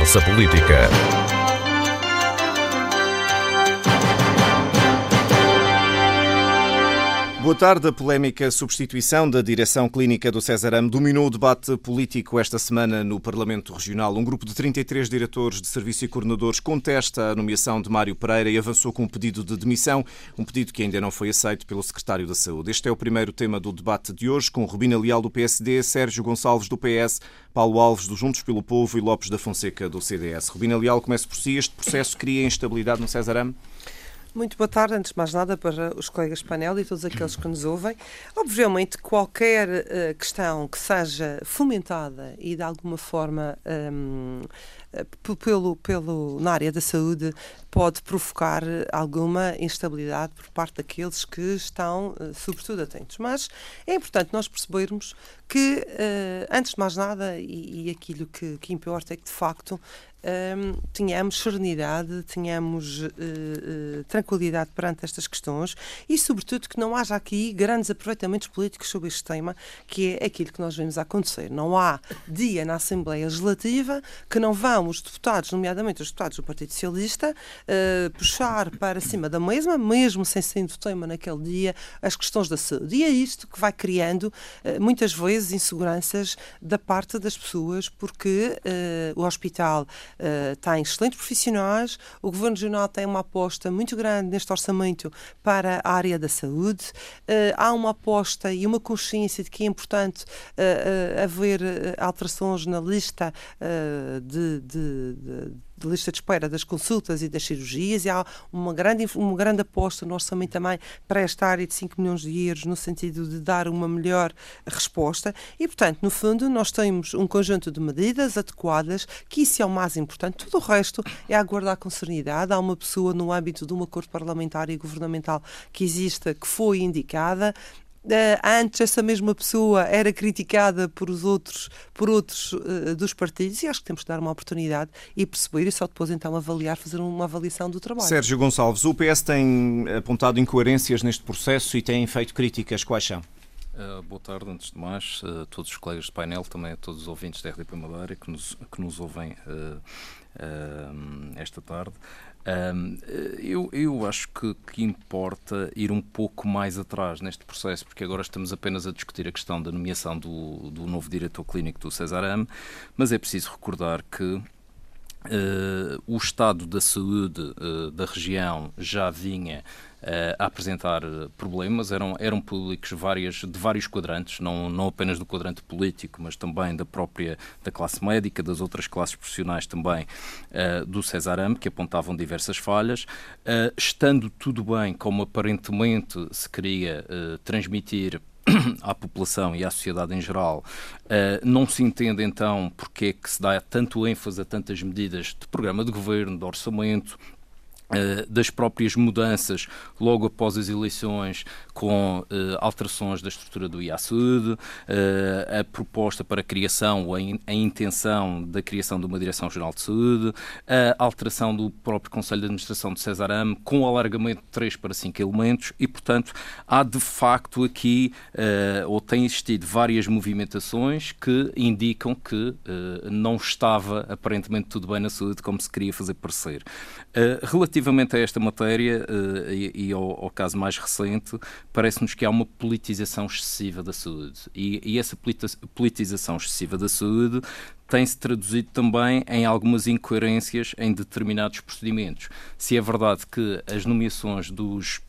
Conversa Política. Boa tarde. A polémica substituição da direção clínica do César dominou o debate político esta semana no Parlamento Regional. Um grupo de 33 diretores de serviço e coordenadores contesta a nomeação de Mário Pereira e avançou com um pedido de demissão, um pedido que ainda não foi aceito pelo secretário da Saúde. Este é o primeiro tema do debate de hoje, com Rubina Leal do PSD, Sérgio Gonçalves do PS, Paulo Alves do Juntos pelo Povo e Lopes da Fonseca do CDS. Rubina Leal, começa por si. Este processo cria instabilidade no César muito boa tarde, antes de mais nada, para os colegas painel e todos aqueles que nos ouvem. Obviamente, qualquer uh, questão que seja fomentada e de alguma forma um, eh, pelo, pelo, na área da saúde pode provocar alguma instabilidade por parte daqueles que estão, uh, sobretudo, atentos. Mas é importante nós percebermos que, uh, antes de mais nada, e, e aquilo que, que importa é que, de facto, um, tenhamos serenidade, tenhamos uh, uh, tranquilidade perante estas questões e, sobretudo, que não haja aqui grandes aproveitamentos políticos sobre este tema, que é aquilo que nós vemos acontecer. Não há dia na Assembleia Legislativa que não vão os deputados, nomeadamente os deputados do Partido Socialista, uh, puxar para cima da mesma, mesmo sem sendo tema naquele dia, as questões da saúde. E é isto que vai criando, muitas vezes, inseguranças da parte das pessoas, porque o hospital uh, tem excelentes profissionais, o Governo Regional tem uma aposta muito grande neste orçamento para a área da saúde, uh, há uma aposta e uma consciência de que é importante uh, haver alterações na lista de, de, de de lista de espera das consultas e das cirurgias e há uma grande, uma grande aposta no orçamento também para esta área de 5 milhões de euros no sentido de dar uma melhor resposta e, portanto, no fundo, nós temos um conjunto de medidas adequadas que isso é o mais importante. Tudo o resto é aguardar com serenidade. Há uma pessoa no âmbito de um acordo parlamentar e governamental que exista, que foi indicada, antes essa mesma pessoa era criticada por os outros, por outros uh, dos partidos e acho que temos que dar uma oportunidade e perceber e só depois então avaliar, fazer uma avaliação do trabalho. Sérgio Gonçalves, o PS tem apontado incoerências neste processo e tem feito críticas. Quais são? Uh, boa tarde, antes de mais, a todos os colegas de painel, também a todos os ouvintes da RDP Madeira que nos, que nos ouvem esta tarde. Um, eu, eu acho que, que importa ir um pouco mais atrás neste processo, porque agora estamos apenas a discutir a questão da nomeação do, do novo diretor clínico do César Am, mas é preciso recordar que Uh, o estado da saúde uh, da região já vinha uh, a apresentar problemas, eram, eram públicos várias, de vários quadrantes, não, não apenas do quadrante político, mas também da própria da classe médica, das outras classes profissionais também do Cesaram, que apontavam diversas falhas. estando tudo bem, como aparentemente se queria transmitir à população e à sociedade em geral, uh, não se entende então porque é que se dá tanto ênfase a tantas medidas de programa de governo, de orçamento, das próprias mudanças logo após as eleições, com uh, alterações da estrutura do IASUD, uh, a proposta para a criação, a, in, a, intenção da criação de uma Direção-Geral de Saúde, a alteração do próprio Conselho de Administração de Cesarame, com alargamento de 3 para 5 elementos, e, portanto, há de facto aqui, ou tem existido várias movimentações que indicam que não estava aparentemente tudo bem na saúde como se queria fazer parecer. relativamente Relativamente a esta matéria uh, e, e ao, ao, caso mais recente, parece-nos que há uma politização excessiva da saúde. E, e essa politização excessiva da saúde tem-se traduzido também em algumas incoerências em determinados procedimentos. Se é verdade que as nomeações dos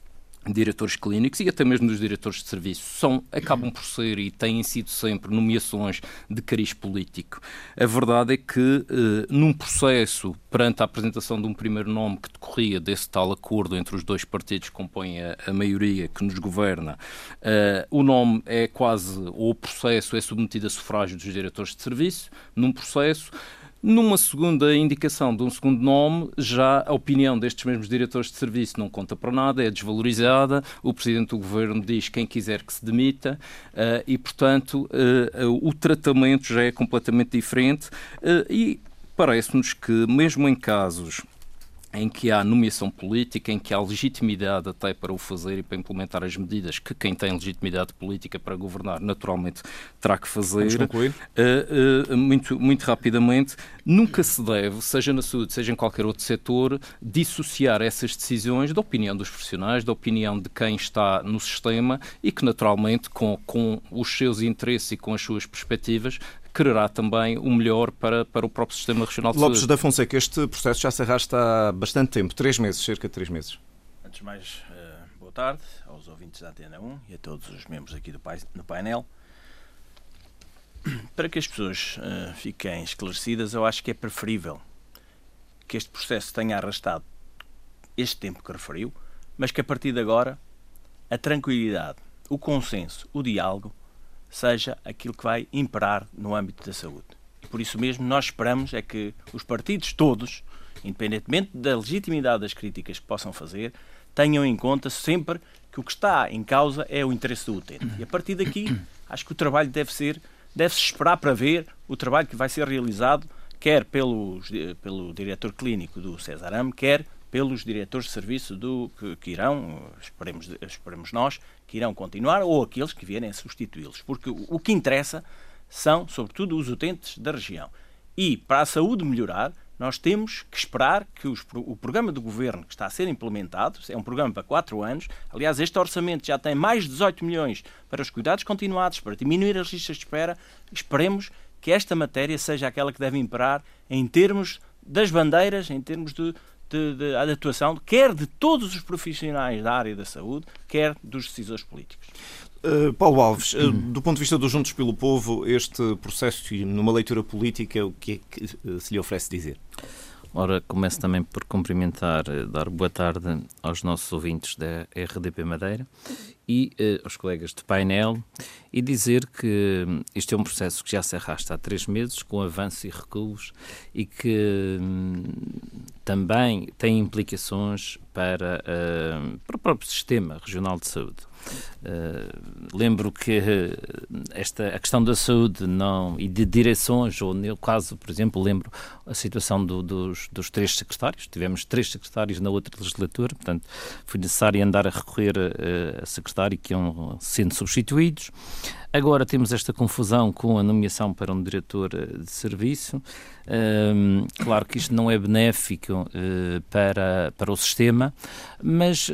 diretores clínicos e até mesmo dos diretores de serviço são, acabam por ser e têm sido sempre nomeações de cariz político. A verdade é que, eh, num processo, perante a apresentação de um primeiro nome que decorria desse tal acordo entre os dois partidos que compõem a, a maioria que nos governa, eh, o nome é quase, ou o processo é submetido a sufrágio dos diretores de serviço, num processo numa segunda indicação de um segundo nome, já a opinião destes mesmos diretores de serviço não conta para nada, é desvalorizada. O Presidente do Governo diz quem quiser que se demita uh, e, portanto, uh, o tratamento já é completamente diferente. Uh, e parece-nos que, mesmo em casos em que há nomeação política, em que há legitimidade até para o fazer e para implementar as medidas que quem tem legitimidade política para governar naturalmente terá que fazer. Uh, uh, muito, muito rapidamente, nunca se deve, seja na saúde, seja em qualquer outro setor, dissociar essas decisões da opinião dos profissionais, da opinião de quem está no sistema e que naturalmente com, com os seus interesses e com as suas perspectivas quererá também o melhor para, para o próprio Sistema Regional de Lopes Saúde. da Fonseca, este processo já se arrasta há bastante tempo, três meses, cerca de três meses. Antes de mais, uh, boa tarde aos ouvintes da Antena 1 e a todos os membros aqui do, no painel. Para que as pessoas uh, fiquem esclarecidas, eu acho que é preferível que este processo tenha arrastado este tempo que referiu, mas que a partir de agora a tranquilidade, o consenso, o diálogo seja aquilo que vai imperar no âmbito da saúde. E por isso mesmo nós esperamos é que os partidos todos, independentemente da legitimidade das críticas que possam fazer, tenham em conta sempre que o que está em causa é o interesse do utente. E a partir daqui, acho que o trabalho deve ser, deve-se esperar para ver o trabalho que vai ser realizado, quer pelo, pelo diretor clínico do Cesarame, quer pelos diretores de serviço do, que, que irão, esperemos, esperemos nós, que irão continuar ou aqueles que vierem a substituí-los. Porque o, o que interessa são, sobretudo, os utentes da região. E para a saúde melhorar, nós temos que esperar que os, o programa do governo que está a ser implementado, é um programa para quatro anos, aliás, este orçamento já tem mais de 18 milhões para os cuidados continuados, para diminuir as listas de espera, esperemos que esta matéria seja aquela que deve imperar em termos das bandeiras, em termos de, de, de, de atuação, quer de todos os profissionais da área da saúde, quer dos decisores políticos. Uh, Paulo Alves, uh, do ponto de vista dos Juntos pelo Povo, este processo, numa leitura política, o que é que uh, se lhe oferece dizer? Ora, começo também por cumprimentar, dar boa tarde aos nossos ouvintes da RDP Madeira e uh, aos colegas de painel e dizer que hum, este é um processo que já se arrasta há três meses, com avanços e recuos, e que hum, também tem implicações para, uh, para o próprio sistema regional de saúde. Uh, lembro que esta a questão da saúde não e de direções ou no caso por exemplo lembro a situação do, dos, dos três secretários. Tivemos três secretários na outra legislatura portanto foi necessário andar a recorrer a, a secretário que iam sendo substituídos Agora temos esta confusão com a nomeação para um diretor eh, de serviço. Um, claro que isto não é benéfico uh, para, para o sistema, mas uh,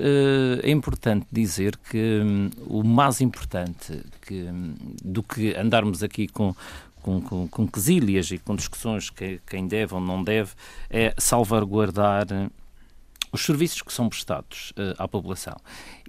é importante dizer que um, o mais importante que, um, do que andarmos aqui com, com, com, com quesílias e com discussões que quem deve ou não deve é salvaguardar os serviços que são prestados uh, à população.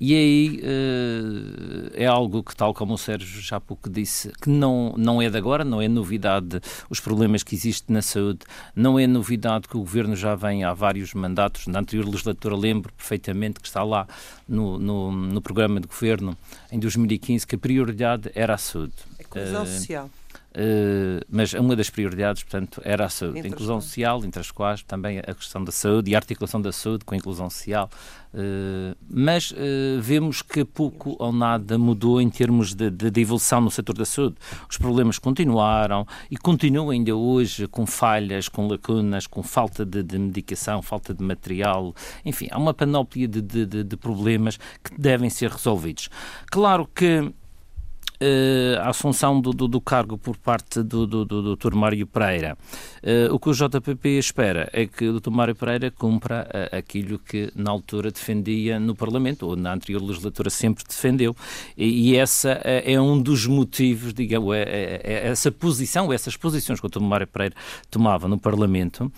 E aí uh, é algo que, tal como o Sérgio já pouco disse, que não, não é de agora, não é novidade os problemas que existem na saúde, não é novidade que o Governo já vem há vários mandatos, na anterior legislatura lembro perfeitamente que está lá no, no, no programa de Governo em 2015 que a prioridade era a saúde. A coesão uh, social. Uh, mas uma das prioridades, portanto, era a saúde, a inclusão social, entre as quais também a questão da saúde e a articulação da saúde com a inclusão social. Uh, mas uh, vemos que pouco ou nada mudou em termos de, de, de, evolução no setor da saúde. Os problemas continuaram e continuam ainda hoje com falhas, com lacunas, com falta de, de medicação, falta de material. Enfim, há uma panóplia de problemas que devem ser resolvidos. Claro que uh, a assunção do, do, do, cargo por parte do, do, do Dr. Mário Pereira. Uh, o que o JPP espera é que o Dr. Mário Pereira cumpra uh, aquilo que na altura defendia no Parlamento, ou na anterior legislatura sempre defendeu, e, e essa é um dos motivos, digamos, é, é, é essa posição, essas posições que o Dr. Mário Pereira tomava no Parlamento,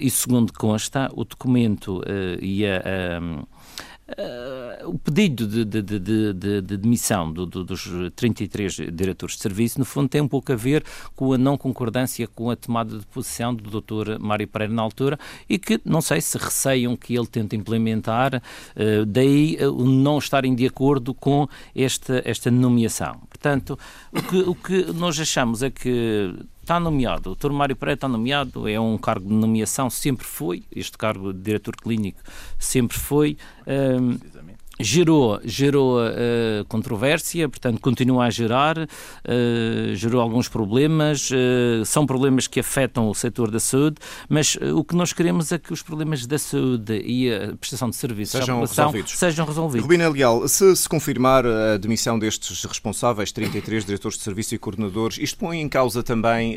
e segundo consta, o documento e a, a Uh, o pedido de, de, de, de, de demissão do, do, dos 33 diretores de serviço, no fundo, tem um pouco a ver com a não concordância com a tomada de posição do Dr. Mário Pereira na altura e que, não sei se receiam que ele tente implementar, uh, daí uh, o não estarem de acordo com esta, esta nomeação. Portanto, o que, o que nós achamos é que está nomeado, o Dr. Mário Pereira está nomeado, é um cargo de nomeação, sempre foi, este cargo de diretor clínico sempre foi. Um, gerou, gerou uh, controvérsia, portanto continua a gerar, uh, gerou alguns problemas, uh, são problemas que afetam o setor da saúde, mas o que nós queremos é que os problemas da saúde e a prestação de serviços sejam resolvidos. Sejam resolvidos. Rubina Leal, se se confirmar a demissão destes responsáveis, 33 diretores de serviço e coordenadores, isto põe em causa também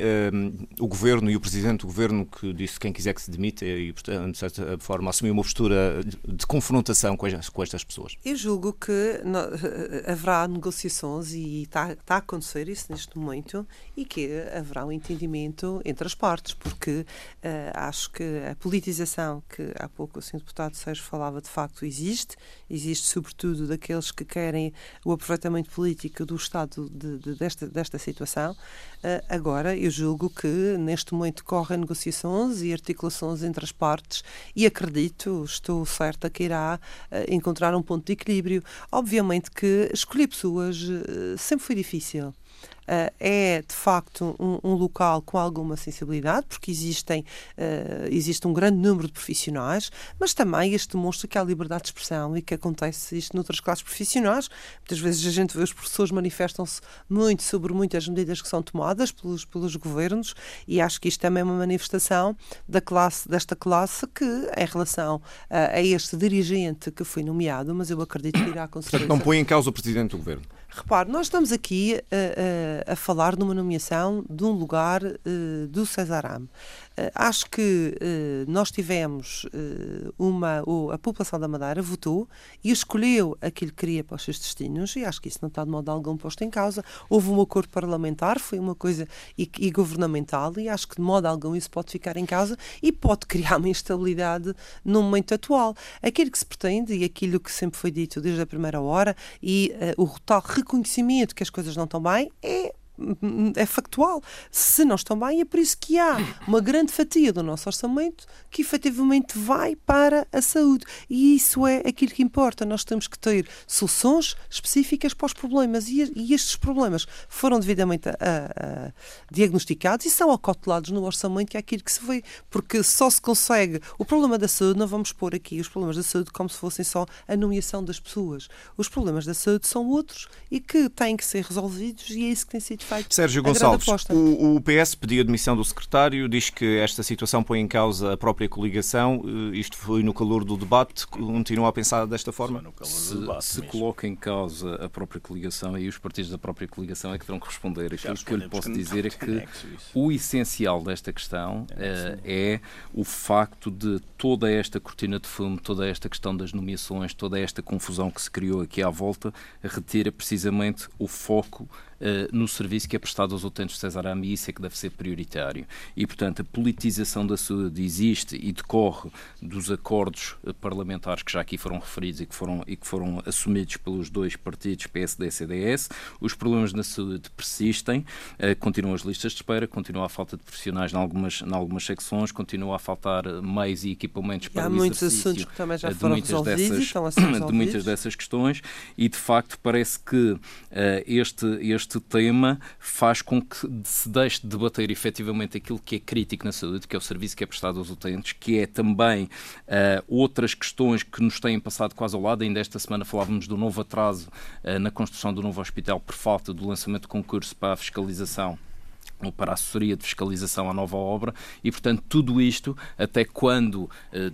o Governo e o Presidente do Governo que disse quem quiser que se demita e, portanto, de certa forma, assumiu uma postura de confrontação com estas pessoas? Eu julgo que haverá negociações e está, está a acontecer isso neste momento e que haverá um entendimento entre as partes, porque uh, acho que a politização que há pouco o Sr. Deputado Sérgio falava de facto existe, existe sobretudo daqueles que querem o aproveitamento político do Estado de, de, desta, desta situação. Uh, agora, eu julgo que neste momento correm negociações e articulações entre as partes e acredito, estou certa que irá uh, encontrar um ponto de equilíbrio. Obviamente que escolher pessoas sempre foi difícil. Uh, é de facto um, um, local com alguma sensibilidade, porque existem, uh, existe um grande número de profissionais, mas também este demonstra que há liberdade de expressão e que acontece isto noutras classes profissionais. Muitas vezes a gente vê os professores manifestam-se muito sobre muitas medidas que são tomadas pelos, pelos governos e acho que isto também é uma manifestação da classe, desta classe que, em relação a, a este dirigente que foi nomeado, mas eu acredito que irá certeza. Portanto, não põe em causa o Presidente do Governo. Repare, nós estamos aqui a, a, falar de uma nomeação de um lugar uh, do Cesaram. Uh, acho que uh, nós tivemos uma. a população da Madeira votou e escolheu aquilo que queria para os seus destinos, e acho que isso não está de modo algum posto em causa. Houve um acordo parlamentar, foi uma coisa e, e governamental, e acho que de modo algum isso pode ficar em causa e pode criar uma instabilidade no momento atual. Aquilo que se pretende e aquilo que sempre foi dito desde a primeira hora e o tal reconhecimento que as coisas não estão bem é é factual. Se não estão bem, é por isso que há uma grande fatia do nosso orçamento que efetivamente vai para a saúde. E isso é aquilo que importa. Nós temos que ter soluções específicas para os problemas. E, estes problemas foram devidamente a, a, diagnosticados e são acotelados no orçamento, que é aquilo que se vê. Porque só se consegue. O problema da saúde, não vamos pôr aqui os problemas da saúde como se fossem só a nomeação das pessoas. Os problemas da saúde são outros e que têm que ser resolvidos, e é isso que tem sido feito. Sérgio Gonçalves, o, o, PS pediu a demissão do secretário, diz que esta situação põe em causa a própria coligação. Eh, isto foi no calor do debate. Continua a pensar desta forma? Se, debate, se coloca em causa a própria coligação e os partidos da própria coligação é que terão que responder. Aquilo que eu lhe posso dizer é que o essencial desta questão é, é o facto de toda esta cortina de fumo, toda esta questão das nomeações, toda esta confusão que se criou aqui à volta, retira precisamente o foco uh, no serviço que é prestado aos utentes de Cesarame e isso é que deve ser prioritário. E, portanto, a politização da saúde existe e decorre dos acordos uh, parlamentares que já aqui foram referidos e que foram, e que foram assumidos pelos dois partidos, PSD e CDS. Os problemas na saúde persistem, uh, continuam as listas de espera, continua a falta de profissionais em algumas, em algumas secções, continua a faltar meios e equipamentos para há o muitos assuntos que também já foram dessas, e a ser resolvidos. de muitas dessas questões e, de facto, parece que este, este este tema faz com que se deixe de debater efetivamente aquilo que é crítico na saúde, que é o serviço que é prestado aos utentes, que é também uh, outras questões que nos têm passado quase ao lado. Ainda esta semana falávamos do novo atraso uh, na construção do novo hospital por falta do lançamento de concurso para a fiscalização para a assessoria de fiscalização à nova obra e, portanto, tudo isto, até quando, eh,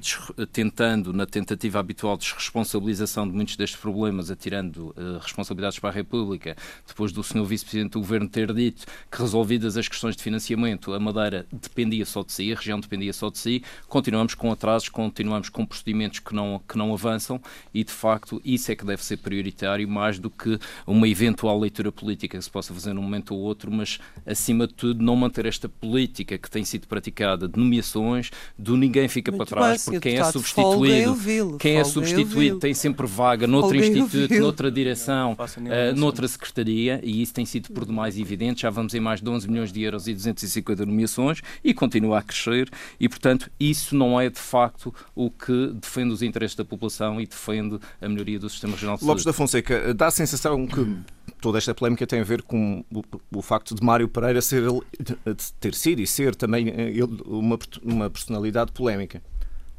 tentando, na tentativa habitual de desresponsabilização de muitos destes problemas, atirando eh, responsabilidades para a República, depois do Sr. Vice-Presidente do Governo ter dito que, resolvidas as questões de financiamento, a Madeira dependia só de si, a região dependia só de si, continuamos com atrasos, continuamos com procedimentos que não, que não avançam e, de facto, isso é que deve ser prioritário, mais do que uma eventual leitura política que se possa fazer num momento ou outro, mas, acima de tudo, não manter esta política que tem sido praticada de nomeações, do ninguém fica Muito para trás, bem, porque quem é substituído, quem é substituído tem sempre vaga noutro instituto, noutra direção, uh, noutra secretaria, e isso tem sido por demais evidente. Já vamos em mais de 11 milhões de euros e 250 nomeações e continua a crescer, e portanto isso não é de facto o que defende os interesses da população e defende a melhoria do sistema regional de saúde. Lopes da Fonseca, dá a sensação que toda esta polémica tem a ver com o, o facto de Mário Pereira ser, ter sido e ser também eh, ele uma, uma personalidade polémica.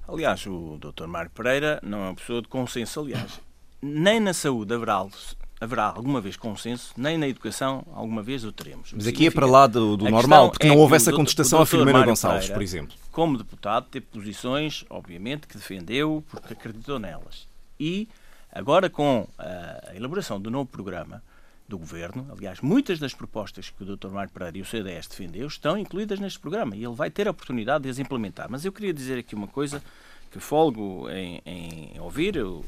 Aliás, o Dr. Mário Pereira não é uma pessoa de consenso. Aliás, nem na saúde haverá, haverá alguma vez consenso, nem na educação alguma vez o teremos. Mas aqui é para lá do, do normal, porque é não houve essa contestação a Filomena Gonçalves, Pereira, por exemplo. Como deputado, teve posições, obviamente, que defendeu porque acreditou nelas. E agora, com a elaboração do novo programa, do Governo. Aliás, muitas das propostas que o Dr. Mário Pereira e o CDS defendeu estão incluídas neste programa e ele vai ter a oportunidade de as implementar. Mas eu queria dizer aqui uma coisa que folgo em, em ouvir o, o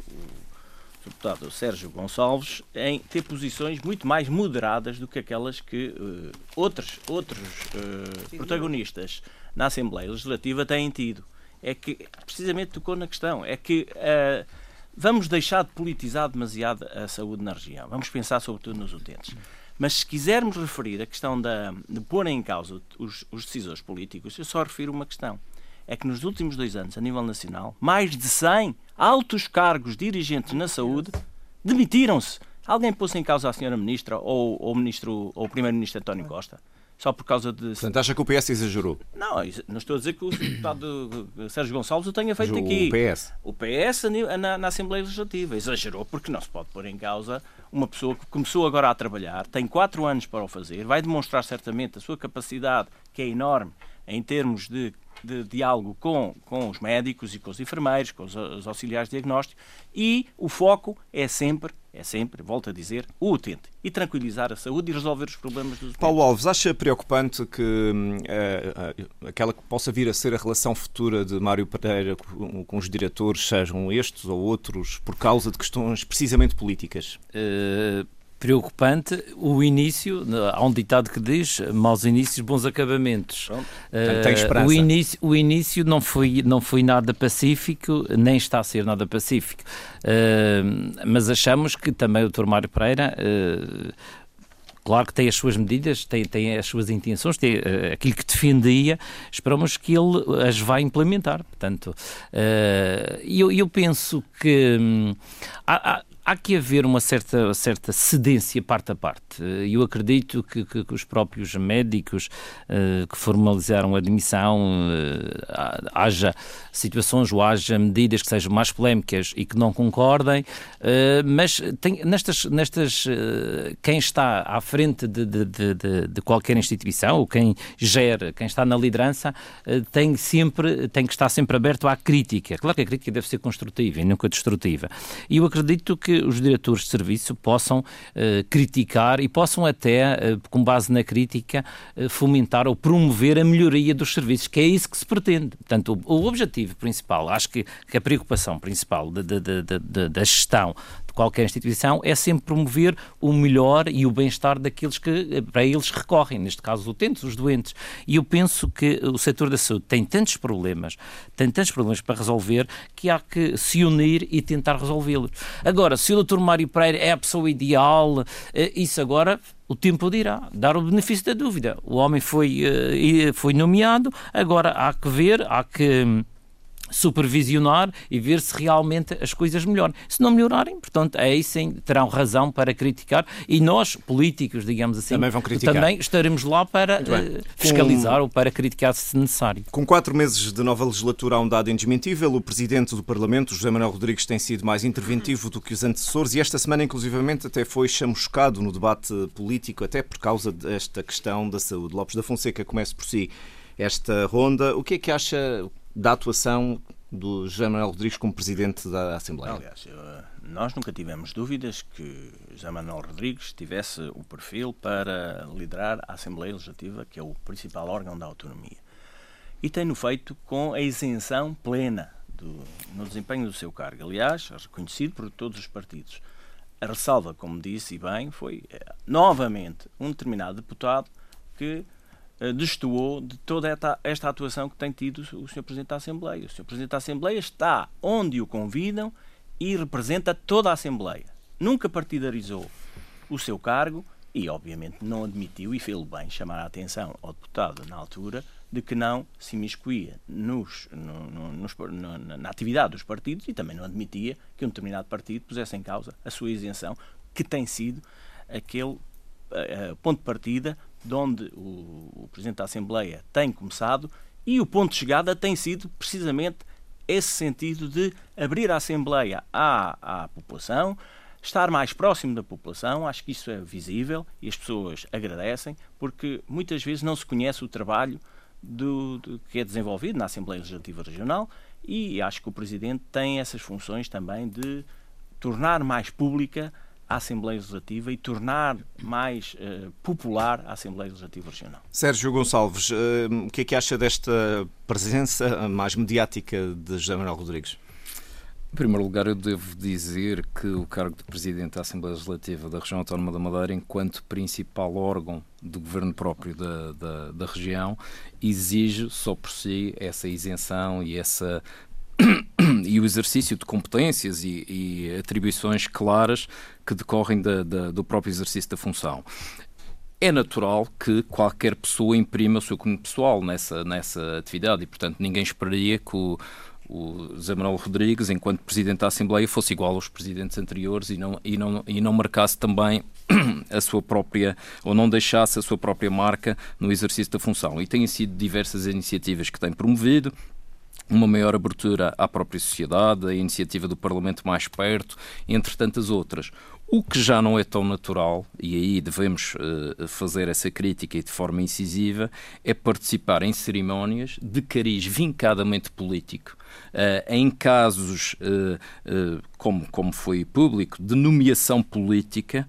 deputado Sérgio Gonçalves em ter posições muito mais moderadas do que aquelas que uh, outros, outros uh, protagonistas na Assembleia Legislativa têm tido. É que, precisamente tocou na questão, é que uh, Vamos deixar de politizar demasiado a saúde na região. Vamos pensar sobretudo nos utentes. Mas se quisermos referir a questão da, de pôr em causa os, os decisores políticos, eu só refiro uma questão. É que nos últimos dois anos, a nível nacional, mais de 100 altos cargos dirigentes na saúde demitiram-se. Alguém pôs em causa a senhora ministra ou, ou, ministro, ou o primeiro-ministro António Costa? Só por causa de. Portanto, acha que o PS exagerou? Não, não estou a dizer que o deputado Sérgio Gonçalves o tenha feito o aqui. O PS. O PS na, na, Assembleia Legislativa exagerou porque não se pode pôr em causa uma pessoa que começou agora a trabalhar, tem quatro anos para o fazer, vai demonstrar certamente a sua capacidade, que é enorme, em termos de, de diálogo com, com os médicos e com os enfermeiros, com os, os auxiliares de diagnóstico, e o foco é sempre é sempre, volto a dizer, o utente e tranquilizar a saúde e resolver os problemas dos utentes. Paulo Alves, acha preocupante que uh, aquela que possa vir a ser a relação futura de Mário Pereira com, com, os diretores sejam estes ou outros por causa de questões precisamente políticas? Uh, preocupante o início. Há um ditado que diz: maus inícios, bons acabamentos. Pronto. Uh. O início, o início não, foi, não foi nada pacífico, nem está a ser nada pacífico. Uh, mas achamos que também o Dr. Mário Pereira. Uh, Claro que tem as suas medidas, tem, tem as suas intenções, tem uh, aquilo que defendia, esperamos que ele as vá implementar. Portanto, uh, eu, eu penso que hum, há, há que haver uma certa, certa cedência parte a parte. Eu acredito que, que, que os próprios médicos uh, que formalizaram a admissão uh, haja situações ou haja medidas que sejam mais polémicas e que não concordem, uh, mas tem, nestas, nestas quem está à frente de, de, de, de, qualquer instituição ou quem gera, quem está na liderança, tem sempre tem que estar sempre aberto à crítica. Claro que a crítica deve ser construtiva e nunca destrutiva. E eu acredito que os diretores de serviço possam uh, criticar e possam até, uh, com base na crítica, uh, fomentar ou promover a melhoria dos serviços, que é isso que se pretende. Portanto, o, o objetivo principal, acho que, que a preocupação principal de, de, de, da gestão de qualquer instituição é sempre promover o melhor e o bem-estar daqueles que para eles recorrem, neste caso os utentes, os doentes. E eu penso que o setor da saúde tem tantos problemas, tem tantos problemas para resolver, que há que se unir e tentar resolvê-los. Agora, se o Dr. Mário Pereira é a pessoa ideal, eh, isso agora o tempo dirá, dar o benefício da dúvida. O homem foi, eh, foi nomeado, agora há que ver, há que supervisionar e ver se realmente as coisas melhoram. Se não melhorarem, portanto, aí sim terão razão para criticar e nós, políticos, digamos assim, também, vão criticar. também estaremos lá para uh, fiscalizar Com... ou para criticar se necessário. Com quatro meses de nova legislatura há um dado indesmentível, o Presidente do Parlamento, José Manuel Rodrigues, tem sido mais interventivo do que os antecessores e esta semana, inclusivamente, até foi chamuscado no debate político, até por causa desta questão da saúde. Lopes da Fonseca, comece por si esta ronda. O que é que acha, da atuação do José Manuel Rodrigues como Presidente da Assembleia? Aliás, nós nunca tivemos dúvidas que José Manuel Rodrigues tivesse o perfil para liderar a Assembleia Legislativa, que é o principal órgão da autonomia. E tem-no feito com a isenção plena do, no desempenho do seu cargo. Aliás, reconhecido por todos os partidos. A ressalva, como disse e bem, foi eh, novamente um determinado deputado que destoou de toda esta, esta atuação que tem tido o Sr. Presidente da Assembleia. O Sr. Presidente da Assembleia está onde o convidam e representa toda a Assembleia. Nunca partidarizou o seu cargo e, obviamente, não admitiu, e fez bem chamar a atenção ao deputado na altura, de que não se imiscuía nos, no, no, nos, no, na atividade dos partidos e também não admitia que um determinado partido pusesse em causa a sua isenção, que tem sido aquele uh, ponto de partida de onde o, o Presidente da Assembleia tem começado e o ponto de chegada tem sido precisamente esse sentido de abrir a Assembleia à, à população, estar mais próximo da população, acho que isso é visível e as pessoas agradecem, porque muitas vezes não se conhece o trabalho do, do, que é desenvolvido na Assembleia Legislativa Regional e acho que o Presidente tem essas funções também de tornar mais pública a Assembleia Legislativa e tornar mais uh, popular a Assembleia Legislativa Regional. Sérgio Gonçalves, uh, o que é que acha desta presença mais mediática de José Manuel Rodrigues? Em primeiro lugar, eu devo dizer que o cargo de Presidente da Assembleia Legislativa da Região Autónoma da Madeira, enquanto principal órgão do governo próprio da, da, da região, exige só por si essa isenção e essa o exercício de competências e, e atribuições claras que decorrem da, da, do próprio exercício da função é natural que qualquer pessoa imprima o seu cunho pessoal nessa, nessa atividade e, portanto, ninguém esperaria que o, o Zé Manuel Rodrigues, enquanto Presidente da Assembleia, fosse igual aos presidentes anteriores e não, e não, e não marcasse também a sua própria, ou não deixasse a sua própria marca no exercício da função. E têm sido diversas iniciativas que tem promovido, uma maior abertura à própria sociedade, a iniciativa do Parlamento mais perto, entre tantas outras. O que já não é tão natural, e aí devemos uh, fazer essa crítica e de forma incisiva, é participar em cerimónias de cariz vincadamente político, em casos, uh, uh, como, como foi público, de nomeação política,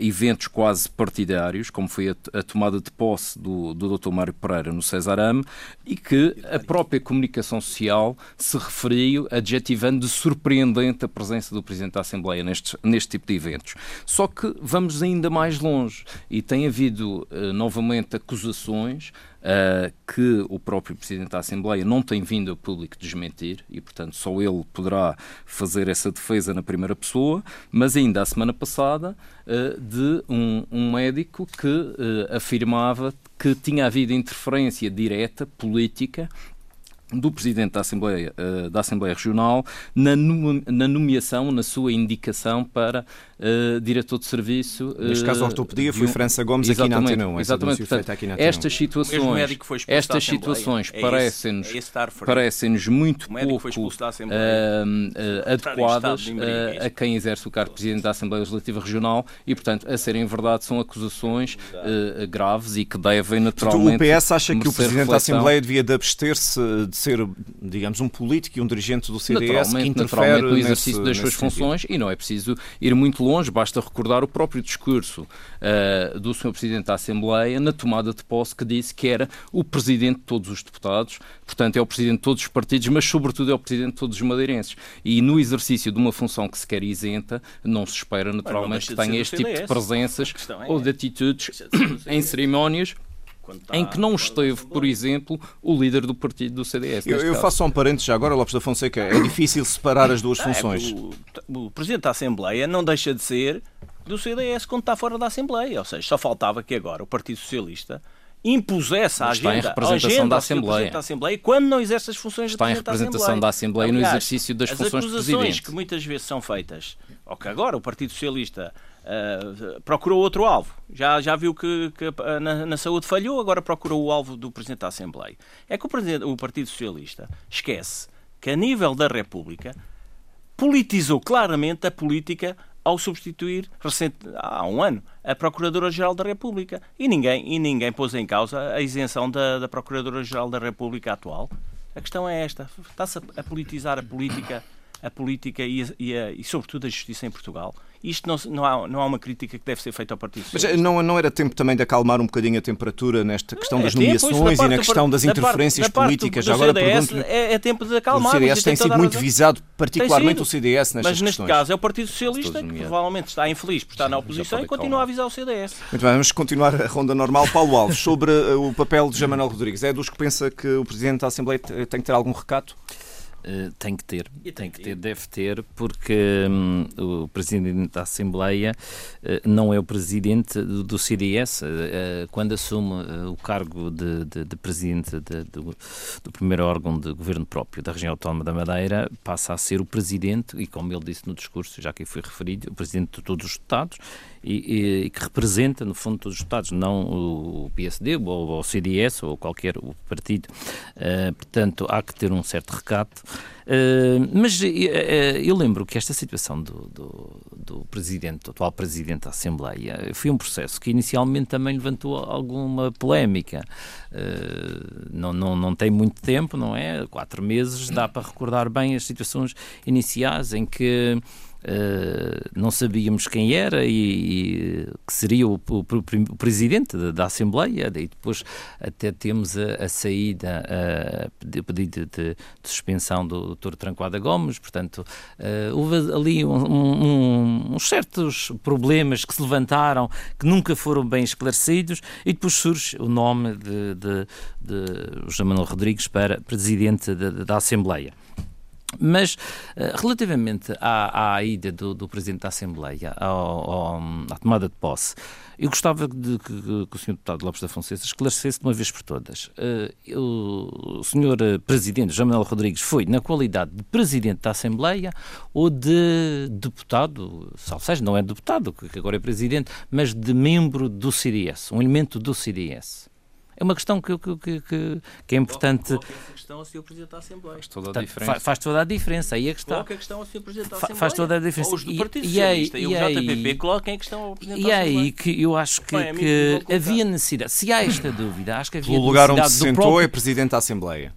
eventos quase partidários, como foi a, a, tomada de posse do, do Dr. Mário Pereira no Cesarame, e que a própria comunicação social se referiu adjetivando de surpreendente a presença do Presidente da Assembleia neste, neste tipo de eventos. Só que vamos ainda mais longe e tem havido novamente acusações uh, que o próprio Presidente da Assembleia não tem vindo a público desmentir e, portanto, só ele poderá fazer essa defesa na primeira pessoa, mas ainda a semana passada uh, de um, um, médico que uh, afirmava que tinha havido interferência direta política do Presidente da Assembleia, da Assembleia Regional na, na nomeação, na sua indicação para uh, diretor de serviço. Uh, Neste caso, a ortopedia foi um... França Gomes aqui na Antena Exatamente, portanto, aqui na estas situações, estas situações é parecem-nos é parecem muito pouco uh, adequadas a quem exerce o cargo de Presidente da Assembleia Legislativa Regional e, portanto, a serem verdade, são acusações graves e que devem naturalmente. O PS acha que o Presidente reflexão. da Assembleia devia de abster-se de ser, digamos, um político e um dirigente do CDS que interfere no exercício das suas funções e não é preciso ir muito longe longe, basta recordar o próprio discurso uh, do Sr. Presidente da Assembleia na tomada de posse que disse que era o Presidente de todos os deputados, portanto é o Presidente de todos os partidos, mas sobretudo é o Presidente de todos os madeirenses. E no exercício de uma função que se quer isenta, não se espera naturalmente que tenha este tipo de presenças é ou de atitudes em cerimónias em que não esteve, por exemplo, o líder do partido do CDS. Eu, eu faço só um parênteses já agora, Lopes da Fonseca. É difícil separar as duas funções. É, o, o Presidente da Assembleia não deixa de ser do CDS quando está fora da Assembleia. Ou seja, só faltava que agora o Partido Socialista impusesse a agenda, está em representação agenda da Assembleia. da Assembleia quando não exerce as funções está de Está em representação da Assembleia Aliás, no exercício das funções de Presidente. As que muitas vezes são feitas, ou que agora o Partido Socialista uh, procurou outro alvo, já, já viu que, que na, na, saúde falhou, agora procurou o alvo do Presidente da Assembleia. É que o, Presidente, o Partido Socialista esquece que a nível da República politizou claramente a política ao substituir recente, há um ano a Procuradora-Geral da República. E ninguém, e ninguém pôs em causa a isenção da, da Procuradora-Geral da República atual. A questão é esta: está-se a, politizar a política, a política e, e, a, e, sobretudo, a justiça em Portugal isto não, não, há, não há uma crítica que deve ser feita ao Partido Socialista. Mas não, não era tempo também de acalmar um bocadinho a temperatura nesta questão é das nomeações e na questão das interferências da parte, políticas? Já agora pergunto é, é, tempo de acalmar. O CDS tem sido muito visado, particularmente o CDS, nestas Mas neste questões. caso é o Partido Socialista que provavelmente está infeliz por estar na oposição e continua a avisar o CDS. Muito bem, vamos continuar a ronda normal. Paulo Alves, sobre eh, o papel de Jamanel Rodrigues. É dos que pensa que o Presidente da Assembleia tem que ter algum recato? Uh, tem que ter, tem, tem que ter, deve ter, porque um, o Presidente da Assembleia uh, não é o Presidente do, do CDS. Uh, quando assume o cargo de, de, de Presidente de, do, do, primeiro órgão de governo próprio da região autónoma da Madeira, passa a ser o Presidente, e como ele disse no discurso, já que foi referido, o Presidente de todos os Estados e, e, que representa, no fundo, todos os deputados, não o PSD ou o CDS ou qualquer partido. Uh, portanto, há que ter um certo recato. Uh, mas uh, eu lembro que esta situação do, do, do, presidente, do atual presidente da Assembleia, foi um processo que inicialmente também levantou alguma polémica. Uh, não, não, não tem muito tempo, não é? Quatro meses, dá para recordar bem as situações iniciais em que Uh, não sabíamos quem era e, e que seria o, o, o presidente da, da, Assembleia, e depois até temos a, a saída, a pedido de, de, suspensão do Dr. Tranquada Gomes, portanto, uh, houve ali um, um, uns certos problemas que se levantaram que nunca foram bem esclarecidos e depois surge o nome de, de, de José Manuel Rodrigues para presidente da, da Assembleia. Mas, eh, relativamente à, à ida do, do, Presidente da Assembleia ao, ao, à tomada de posse, eu gostava de que, que o Sr. Deputado Lopes da Fonseca esclarecesse de uma vez por todas. Uh, o Sr. Presidente, João Manuel Rodrigues, foi na qualidade de Presidente da Assembleia ou de deputado, salvo seja, não é deputado, que agora é Presidente, mas de membro do CDS, um elemento do CDS? É uma questão que, que, que, que é importante. Coloca essa questão ao Sr. Presidente da Assembleia. Faz toda a Portanto, diferença. Faz, toda a diferença. Aí é que está. Coloca a questão ao Sr. Presidente da Assembleia. Faz toda a diferença. Ou os do Partido e, Socialista e, e, e o JPP coloquem a questão ao Presidente e da Assembleia. E aí que eu acho que, Bem, que havia necessidade. Se há esta dúvida, acho que havia Pelo lugar onde se sentou próprio... é Presidente da Assembleia.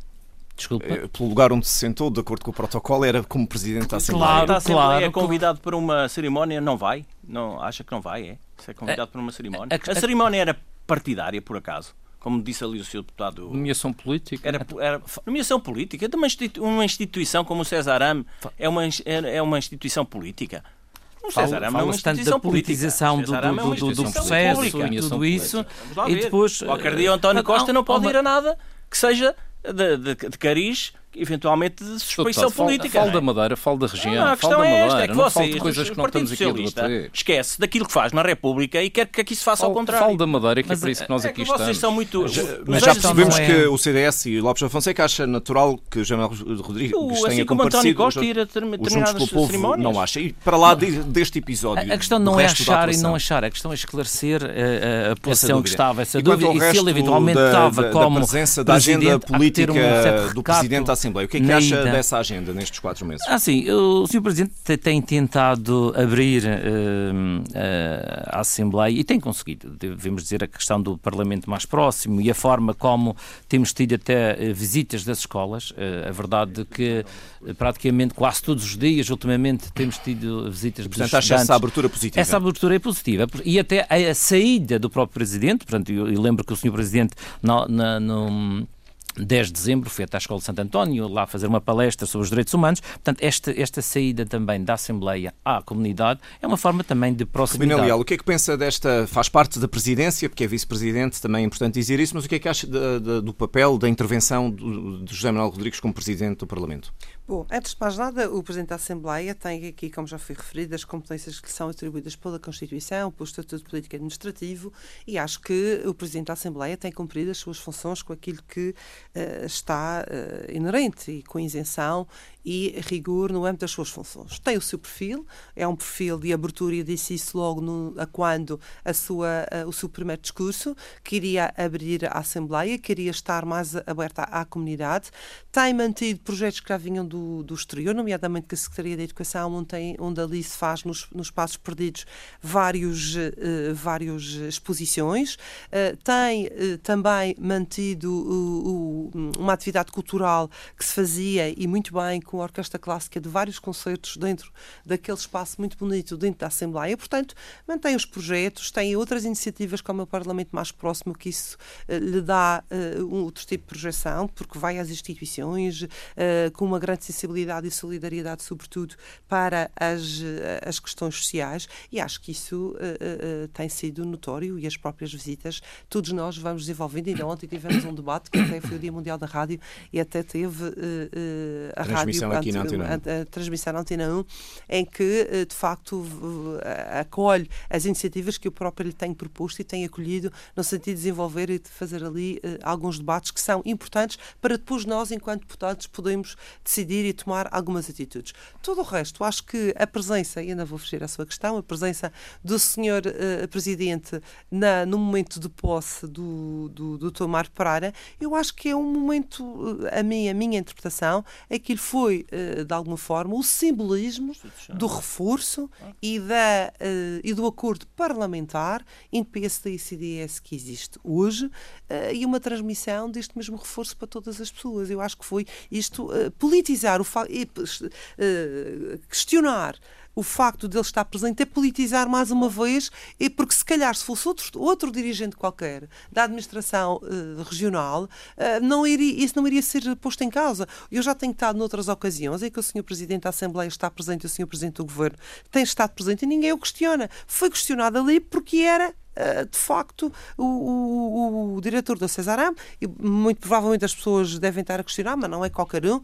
Desculpa. Eh, pelo lugar onde se sentou, de acordo com o protocolo, era como Presidente da Assembleia. Claro, da Assembleia claro. é convidado para uma cerimónia, não vai? Não, acha que não vai, é? Se é convidado a, para uma cerimónia. A, a, a cerimónia era partidária, por acaso? Como disse ali o Sr. Deputado. Nomeação política? Era, era nomeação política de uma, uma instituição como o César Am é uma, é uma instituição política. O César Am é uma instituição da politização do, do, é do, do, do processo e tudo isso. E depois, Qualquer dia o António Costa não pode ir a nada que seja de, de, de cariz eventualmente de suspeição política. Falo da Madeira, falo da região, não, a falo da é Madeira, é que não falo de coisas que não estamos aqui a debater. Esquece daquilo que faz na República e quer que aqui se faça falo, ao contrário. Falo da Madeira, que é mas, é por isso que nós é aqui que estamos. Vocês são muito... Mas já percebemos é... que o CDS e Lopes da Fonseca acha natural que Jamal Rodrigues o, tenha assim António Costa ir a determinadas cerimónias. Não acha. E para lá deste episódio... A questão não é achar e não achar, a questão é esclarecer eh, a posição que estava, essa dúvida, e se ele eventualmente estava como presença da agenda política do Presidente da Assembleia. O que é que acha dessa agenda nestes quatro meses? Ah, sim. O Sr. Presidente tem tentado abrir uh, uh, a Assembleia e tem conseguido. Devemos dizer a questão do Parlamento mais próximo e a forma como temos tido até uh, visitas das escolas. a verdade é que praticamente quase todos os dias, ultimamente, temos tido visitas Portanto, dos acha essa abertura positiva? Essa abertura é positiva. E até a, saída do próprio Presidente, portanto, eu, eu lembro que o Sr. Presidente na, na, no, 10 de dezembro, fui até à Escola de Santo António, lá fazer uma palestra sobre os direitos humanos. Portanto, esta, esta saída também da Assembleia à comunidade é uma forma também de proximidade. Leal, o que é que pensa desta, faz parte da presidência, porque é vice-presidente, também é importante dizer isso, mas o que é que acha de, de, do papel, da intervenção de José Manuel Rodrigues como presidente do Parlamento? Bom, antes de mais nada, o Presidente da Assembleia tem aqui, como já foi referido, as competências que lhe são atribuídas pela Constituição, pelo Estatuto Político Administrativo, e acho que o Presidente da Assembleia tem cumprido as suas funções com aquilo que uh, está uh, inerente e com isenção e rigor no âmbito das suas funções. Tem o seu perfil, é um perfil de abertura, e disse isso logo no, a quando a sua, a, o seu primeiro discurso, queria abrir a Assembleia, queria estar mais aberta à, à, comunidade, tem mantido projetos que já vinham do, do exterior, nomeadamente que a Secretaria da Educação, onde, onde ali se faz nos, nos Passos Perdidos vários, uh, vários exposições, uh, tem uh, também mantido uma atividade cultural que se fazia e muito bem com a orquestra clássica de vários concertos dentro daquele espaço muito bonito dentro da Assembleia. Portanto, mantém os projetos, tem outras iniciativas como o Parlamento mais próximo, que isso uh, lhe dá uh, um outro tipo de projeção, porque vai às instituições uh, com uma grande sensibilidade e solidariedade, sobretudo para as, as questões sociais, e acho que isso tem sido notório e as próprias visitas, todos nós vamos desenvolvendo. Ainda ontem tivemos um debate que até foi o Dia Mundial da Rádio e até teve a rádio transmissão aqui na Antena 1. A, a, transmissão na Antena 1, em que, eh, de facto, acolhe as iniciativas que o próprio lhe tem proposto e tem acolhido no sentido de desenvolver e de fazer ali uh, alguns debates que são importantes para depois nós, enquanto deputados, podemos decidir decidir e tomar algumas atitudes. Todo o resto, acho que a presença, e ainda vou fugir à sua questão, a presença do senhor uh, Presidente na, no momento de posse do, do, do Tomar Pereira, eu acho que é um momento, a minha, a minha interpretação, é que ele foi, uh, de alguma forma, o simbolismo do reforço e, da, e do acordo parlamentar entre PSD e CDS que existe hoje e uma transmissão deste mesmo reforço para todas as pessoas. Eu acho que foi isto, politizar, o questionar o facto de ele estar presente é politizar mais uma vez, e porque se calhar se fosse outro, outro dirigente qualquer da administração uh, regional, uh, não iria, isso não iria ser posto em causa. Eu já tenho estado noutras ocasiões em que o Sr. Presidente da Assembleia está presente e o Sr. Presidente do Governo tem estado presente e ninguém o questiona. Foi questionado ali porque era de facto, o, o, o diretor da Cesaram, e muito provavelmente as pessoas devem estar a questionar, mas não é qualquer um,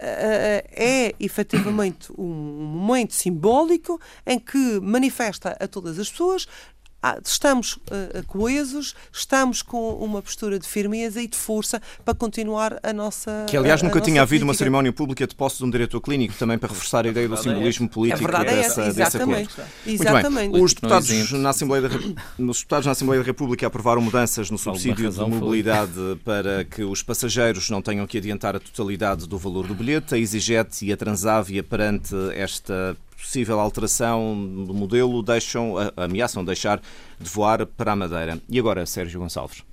é efetivamente um momento simbólico em que manifesta a todas as pessoas estamos uh, coesos, estamos com uma postura de firmeza e de força para continuar a nossa. Que, aliás, nunca tinha havido uma cerimónia pública de posse de um diretor clínico, também para reforçar a ideia do simbolismo é político a verdade dessa, é essa, exatamente. Exatamente. Os deputados, na Assembleia da, os deputados na Assembleia da República aprovaram mudanças no subsídio de mobilidade para que os passageiros não tenham que adiantar a totalidade do valor do bilhete. A EasyJet e a Transávia, perante esta possível alteração do modelo deixam, ameaçam deixar de voar para a Madeira. E agora, Sérgio Gonçalves?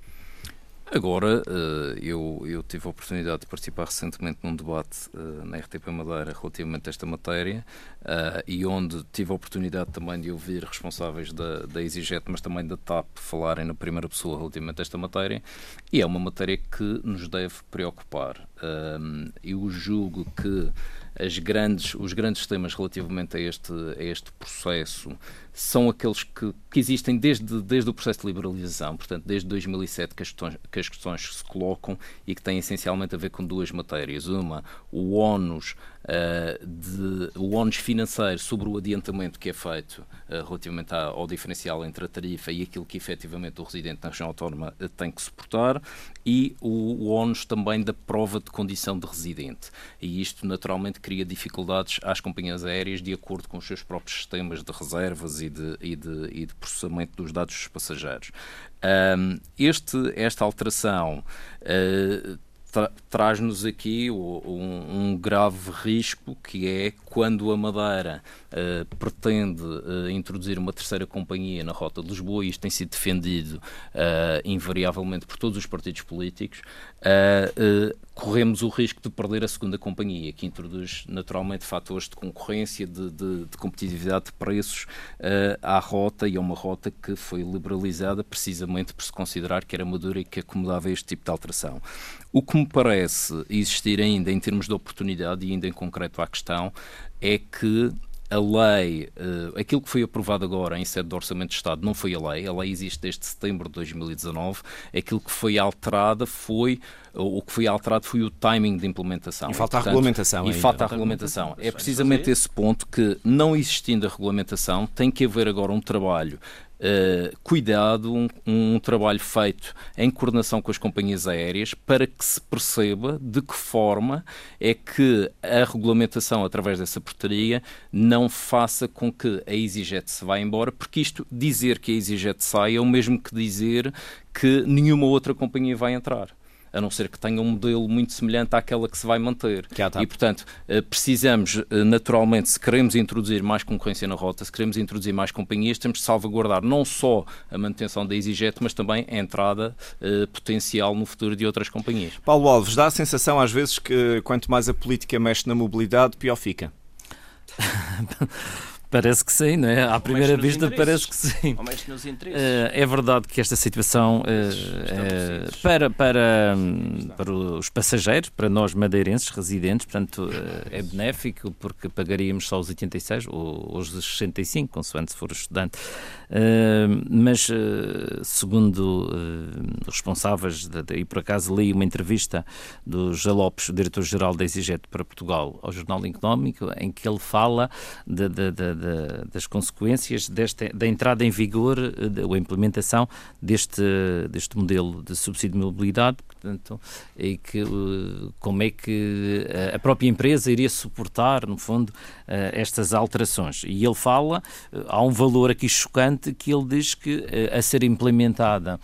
Agora, eh, eu, eu tive a oportunidade de participar recentemente num debate eh, na RTP Madeira relativamente a esta matéria eh, e onde tive a oportunidade também de ouvir responsáveis da, da EasyJet, mas também da TAP, falarem na primeira pessoa relativamente a esta matéria e é uma matéria que nos deve preocupar. Eu julgo que as grandes, os grandes temas relativamente a este, a este processo são aqueles que, que existem desde, desde o processo de liberalização, portanto, desde 2007 que as, questões, que as questões se colocam e que têm essencialmente a ver com duas matérias. Uma, o ónus uh, de, o ónus sobre o adiantamento que é feito uh, relativamente ao diferencial entre a tarifa e aquilo que efetivamente o residente na região autónoma uh, tem que suportar e o, o ónus também da prova de condição de residente. E isto naturalmente cria dificuldades às companhias aéreas de acordo com os seus próprios sistemas de reservas e de, e de, e de processamento dos dados dos passageiros. Este, esta alteração uh, tra traz-nos aqui um, um, grave risco que é quando a Madeira uh, pretende uh, introduzir uma terceira companhia na Rota de Lisboa, e isto tem sido defendido uh, invariavelmente por todos os partidos políticos, corremos o risco de perder a segunda companhia, que introduz naturalmente fatores de concorrência, de, de, de competitividade de preços à rota, e é uma rota que foi liberalizada precisamente por se considerar que era madura e que acomodava este tipo de alteração. O que me parece existir ainda em termos de oportunidade, e ainda em concreto à questão, é que a lei, uh, aquilo que foi aprovado agora em sede do Orçamento de Estado não foi a lei, a lei existe desde setembro de 2019, aquilo que foi alterado foi, o que foi alterado foi o timing de implementação. E falta a regulamentação. E ainda. falta a regulamentação. É precisamente esse ponto que, não existindo a regulamentação, tem que haver agora um trabalho Uh, cuidado, um, um, trabalho feito em coordenação com as companhias aéreas para que se perceba de que forma é que a regulamentação através dessa portaria não faça com que a EasyJet se vá embora, porque isto, dizer que a EasyJet sai é o mesmo que dizer que nenhuma outra companhia vai entrar a não ser que tenha um modelo muito semelhante àquela que se vai manter. E, portanto, eh, precisamos, eh, naturalmente, se queremos introduzir mais concorrência na rota, se queremos introduzir mais companhias, temos de salvaguardar não só a manutenção da EasyJet, mas também a entrada uh, potencial no futuro de outras companhias. Paulo Alves, dá a sensação às vezes que quanto mais a política mexe na mobilidade, pior fica. Parece que sim, não é? À primeira vista parece que sim. Uh, é verdade que esta situação uh, para, para, para os passageiros, para nós madeirenses residentes, portanto, é benéfico porque pagaríamos só os 86 ou os 65, consoante se for estudante. mas, segundo responsáveis, de, de, e por acaso li uma entrevista do José Lopes, diretor-geral da Exiget para Portugal, ao Jornal Económico, em que ele fala de, das consequências desta, da entrada em vigor, ou implementação deste, deste modelo de subsídio de mobilidade, portanto, e que, como é que a própria empresa iria suportar, no fundo, estas alterações. E ele fala, há um valor aqui chocante que ele diz que a ser implementada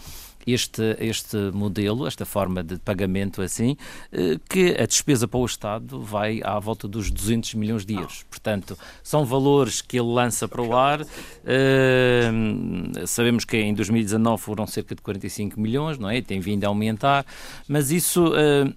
este, este modelo, esta forma de pagamento assim, eh, que a despesa para o Estado vai à volta dos 200 milhões de euros. Portanto, são valores que ele lança para o ar. Uh, sabemos que em 2019 foram cerca de 45 milhões, não é? Tem vindo a aumentar, mas isso. Uh,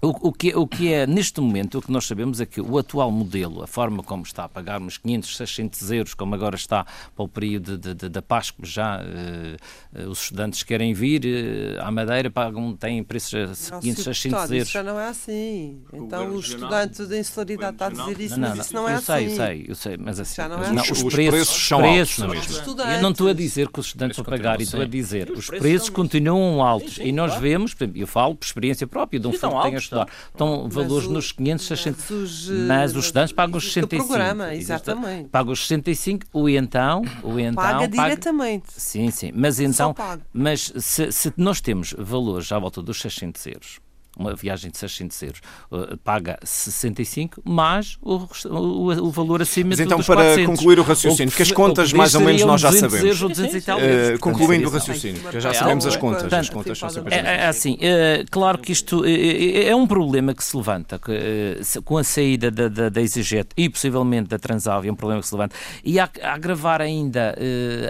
o, o, que, o que é, neste momento, o que nós sabemos é que o atual modelo, a forma como está a pagar uns 500, 600 euros, como agora está para o período de, de, da Páscoa, já uh, os estudantes querem vir uh, à Madeira, pagam, têm preços a 500, 600 euros. Isso já não é assim. Então o, o estudante da insularidade está a dizer isso, não, não, mas isso não é eu assim. Sei, eu sei, eu sei, mas assim, já não é não, assim. os, os preços, preços são preços, altos Eu não estou a dizer que os estudantes vão pagar, estou a dizer os preços continuam altos. E nós vemos, eu falo por experiência própria de um filho que tem estudar. Então, valores o, nos 500, 600. Mas os, mas os estudantes pagam os 65. programa, exatamente. Pagam os 65, o então. O então paga, paga diretamente. Sim, sim. Mas então. Mas se, se nós temos valores à volta dos 600 euros uma viagem de 600 euros, uh, paga 65, mais o, o, o valor acima Mas então, para 400. concluir o raciocínio, porque as contas mais ou menos nós já sabemos. Uh, concluindo o raciocínio, que já sabemos as contas. Portanto, as contas são sempre é, é assim, uh, claro que isto é, é, um problema que se levanta que, com a saída da, da, da EasyJet e possivelmente da Transavia, é um problema que se levanta. E a, a agravar ainda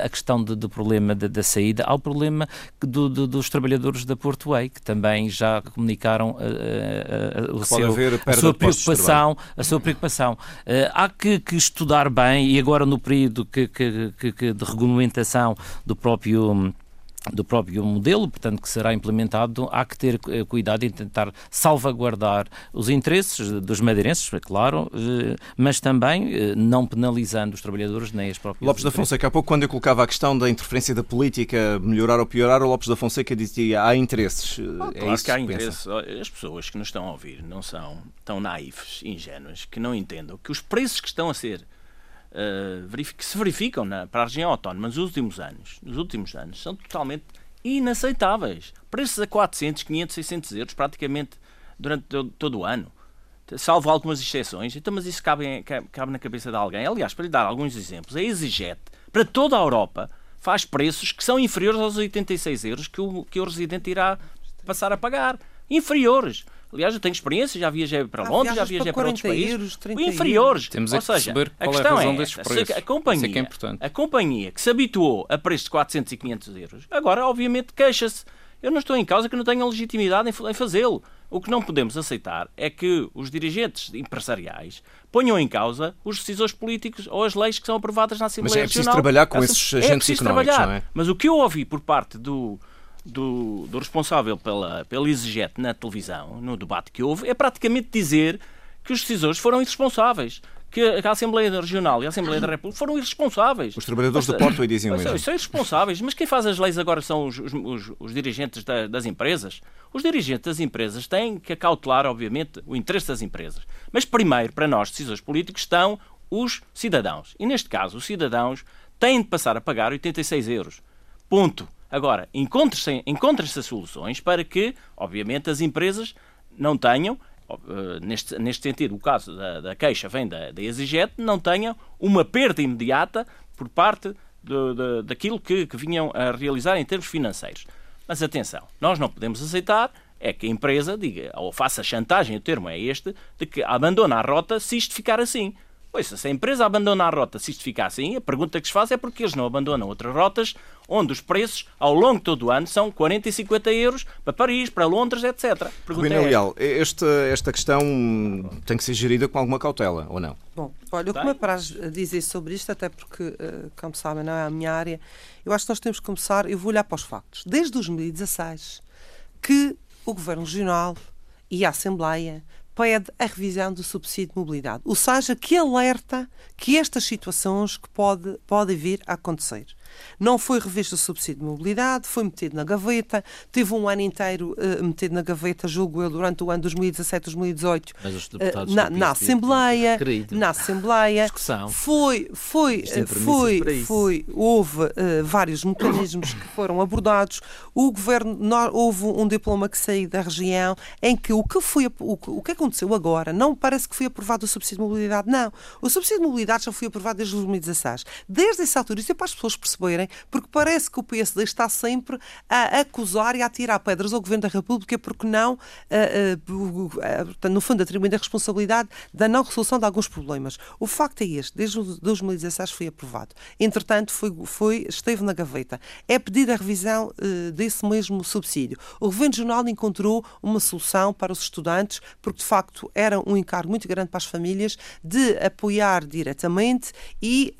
a questão do, do problema da, da, saída, há o problema do, do, dos trabalhadores da Portway, que também já comunicaram a, a, a, o seu, a sua preocupação. A sua preocupação. Uh, há que, que, estudar bem, e agora no período que, que, que de regulamentação do próprio do próprio modelo, portanto, que será implementado, há que ter eh, cuidado em tentar salvaguardar os interesses dos madeirenses, é claro, eh, mas também eh, não penalizando os trabalhadores nem as próprias Lopes da Fonseca, há pouco quando eu colocava a questão da interferência da política, melhorar ou piorar, o Lopes da Fonseca dizia há interesses. Ah, é claro isso que há que interesses. As pessoas que nos estão a ouvir não são tão naivas, ingênuas, que não entendam que os preços que estão a ser uh, que se verificam na, para a região autónoma nos últimos anos, nos últimos anos, são totalmente inaceitáveis. Preços a 400, 500, 600 euros praticamente durante todo, todo o ano. Salvo algumas exceções, então, mas isso cabe, cabe na cabeça de alguém. Aliás, para lhe dar alguns exemplos, a EasyJet, para toda a Europa, faz preços que são inferiores aos 86 euros que o, que o residente irá passar a pagar. Inferiores. Aliás, eu tenho experiência, já viajei para Londres, já viajei para, para outros países. Euros, inferiores. Temos Ou seja, a questão é, é desses preços. A companhia, é a companhia que se habituou a preços de 400 e 500 euros, agora, obviamente, queixa-se. Eu não estou em causa que não tenha legitimidade em fazê-lo. O que não podemos aceitar é que os dirigentes empresariais ponham em causa os decisores políticos ou as leis que são aprovadas na Assembleia Nacional. Mas é preciso trabalhar com esses é agentes económicos, trabalhar. não é? Mas o que eu ouvi por parte do, do, do responsável pela, pela EasyJet na televisão, no debate que houve, é praticamente dizer que os decisores foram irresponsáveis que a Assembleia Regional e a Assembleia da República foram irresponsáveis. Os trabalhadores do Porto aí diziam isso. São irresponsáveis, mas quem faz as leis agora são os, os, os dirigentes da, das empresas. Os dirigentes das empresas têm que acautelar, obviamente, o interesse das empresas. Mas primeiro, para nós, decisores políticos, estão os cidadãos. E neste caso, os cidadãos têm de passar a pagar 86 euros. Ponto. Agora, encontrem-se encontrem soluções para que, obviamente, as empresas não tenham, uh, neste, neste sentido, o caso da, da queixa vem da, da EasyJet, não tenham uma perda imediata por parte de, de, daquilo que, que vinham a realizar em termos financeiros. Mas atenção, nós não podemos aceitar é que a empresa diga, ou faça chantagem, o termo é este, de que abandona a rota se isto ficar assim. Pois, se a empresa abandona a rota, se isto ficar assim, a pergunta que se faz é porque eles não abandonam outras rotas onde os preços, ao longo de todo o ano, são 40 e 50 euros para Paris, para Londres, etc. Rubina é Leal, esta, esta questão tem que ser gerida com alguma cautela, ou não? Bom, olha, o que me apraz dizer sobre isto, até porque, eh, como sabem, não é a minha área, eu acho que nós temos que começar, eu vou olhar para os factos. Desde 2016, que o Governo Regional e a Assembleia pede a revisão do subsídio de mobilidade. Ou seja, que alerta que estas situações que pode, podem vir a acontecer. Não foi revisto o subsídio de mobilidade, foi metido na gaveta, teve um ano inteiro uh, metido na gaveta, julgo eu, durante o ano 2017-2018, uh, na, na Assembleia, na Assembleia, Discussão. foi, foi, foi, foi, houve uh, vários mecanismos que foram abordados, o governo, no, houve um diploma que saiu da região, em que o que foi, o, o que aconteceu agora, não parece que foi aprovado o subsídio de mobilidade, não. O subsídio de mobilidade já foi aprovado desde 2016. Desde essa altura, isso é para as pessoas perceberem, porque parece que o PSD está sempre a acusar e a tirar pedras ao Governo da República, porque não, uh, uh, no fundo, atribuindo a responsabilidade da não resolução de alguns problemas. O facto é este, desde 2016 foi aprovado. Entretanto, foi, foi, esteve na gaveta. É pedida a revisão desse mesmo subsídio. O Governo Regional encontrou uma solução para os estudantes, porque de facto era um encargo muito grande para as famílias de apoiar diretamente e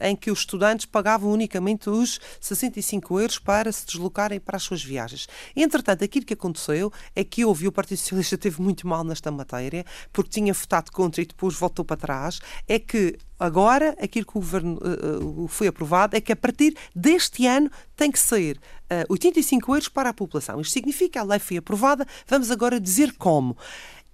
em que os estudantes pagavam unicamente os 65 euros para se deslocarem para as suas viagens. Entretanto, aquilo que aconteceu é que houve, o Partido Socialista teve muito mal nesta matéria, porque tinha votado contra e depois voltou para trás, é que agora aquilo que o governo uh, foi aprovado é que a partir deste ano tem que ser uh, 85 euros para a população. Isto significa a lei foi aprovada, vamos agora dizer como.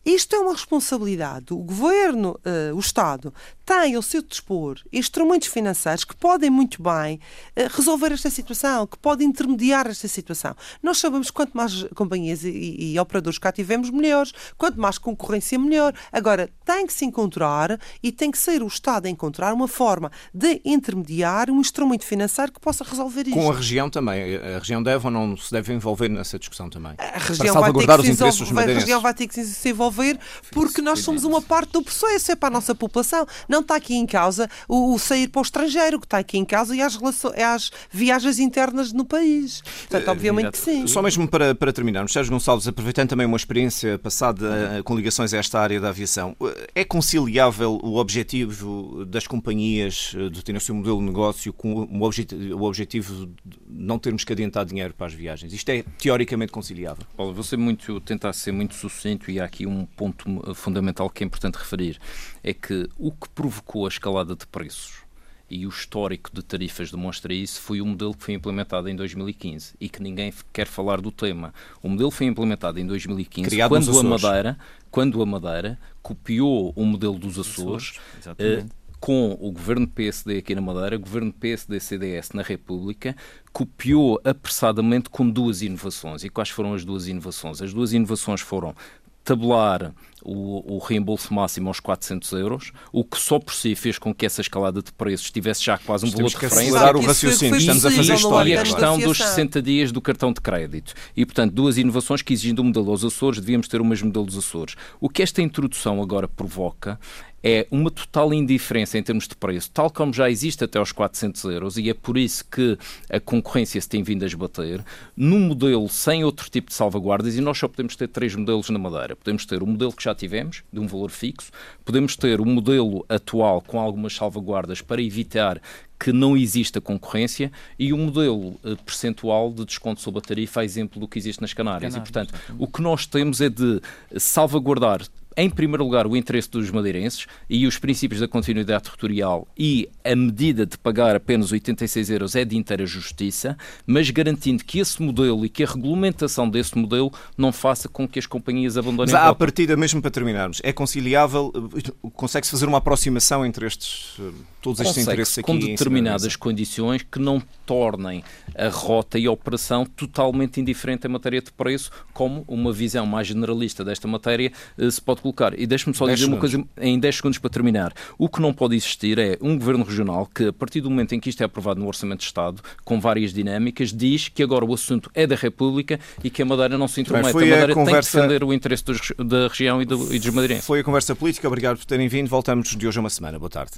Isto é uma responsabilidade. O governo, uh, o Estado, tem ao seu dispor instrumentos financeiros que podem muito bem uh, resolver esta situação, que podem intermediar esta situação. Nós sabemos que quanto mais companhias e, e, operadores cá tivermos, melhores. Quanto mais concorrência, melhor. Agora, tem que se encontrar e tem que ser o Estado a encontrar uma forma de intermediar um instrumento financeiro que possa resolver isto. Com a região também. A região deve ou não se deve envolver nessa discussão também? A região, vai ter, que se envolver, a região vai ter que se envolver porque nós somos uma parte do processo, é para a nossa população. Não está aqui em causa o, o sair para o estrangeiro, que está aqui em causa e as, relações, as viagens internas no país. Portanto, obviamente que sim. Só mesmo para, para terminarmos, Sérgio Gonçalves, aproveitando também uma experiência passada eh, com ligações a esta área da aviação, eh, é conciliável o objetivo das companhias eh, de terem o seu modelo de negócio com o objetivo, o objetivo de não termos que adiantar dinheiro para as viagens? Isto é teoricamente conciliável? Olha, vou ser muito, tentar ser muito sucinto e há aqui um ponto fundamental que é importante referir. É que o que provocou a escalada de preços e o histórico de tarifas demonstra isso, foi o modelo que foi implementado em 2015 e que ninguém quer falar do tema. O modelo foi implementado em 2015 Criado quando a Madeira, quando a Madeira copiou o modelo dos Açores, Açores com o governo PSD aqui na Madeira, o governo PSD-CDS na República, copiou apressadamente com duas inovações. E quais foram as duas inovações? As duas inovações foram tabular o, o, reembolso máximo aos 400 euros, o que só por si fez com que essa escalada de preços tivesse já quase um valor de referência. o raciocínio, estamos a fazer história. E a questão dos 60 dias do cartão de crédito. E, portanto, duas inovações que exigindo o modelo aos Açores, devíamos ter o mesmo modelo dos Açores. O que esta introdução agora provoca é uma total indiferença em termos de preço, tal como já existe até aos 400 euros, e é por isso que a concorrência se tem vindo a esbater, num modelo sem outro tipo de salvaguardas, e nós só podemos ter três modelos na Madeira. Podemos ter o modelo que já tivemos, de um valor fixo, podemos ter o modelo atual com algumas salvaguardas para evitar que não exista concorrência e um modelo uh, percentual de desconto sobre a tarifa, a exemplo do que existe nas Canárias. Canárias. E, portanto, o que nós temos é de salvaguardar em primeiro lugar, o interesse dos madeirenses e os princípios da continuidade territorial e a medida de pagar apenas 86 euros é de inteira justiça, mas garantindo que esse modelo e que a regulamentação desse modelo não faça com que as companhias abandonem mas, a à partida, mesmo para terminarmos, é conciliável? Consegue-se fazer uma aproximação entre estes, todos estes interesses aqui? com determinadas condições que não tornem a rota e a operação totalmente indiferente em matéria de preço, como uma visão mais generalista desta matéria eh, se pode colocar. E deixe-me só dizer segundos. uma coisa em 10 segundos para terminar. O que não pode existir é um governo regional que, a partir do momento em que isto é aprovado no Orçamento de Estado, com várias dinâmicas, diz que agora o assunto é da República e que a Madeira não se intromete. a Madeira a conversa... tem que defender o interesse dos, da região e, do, e dos madeirenses. Foi a conversa política. Obrigado por terem vindo. Voltamos de hoje a uma semana. Boa tarde.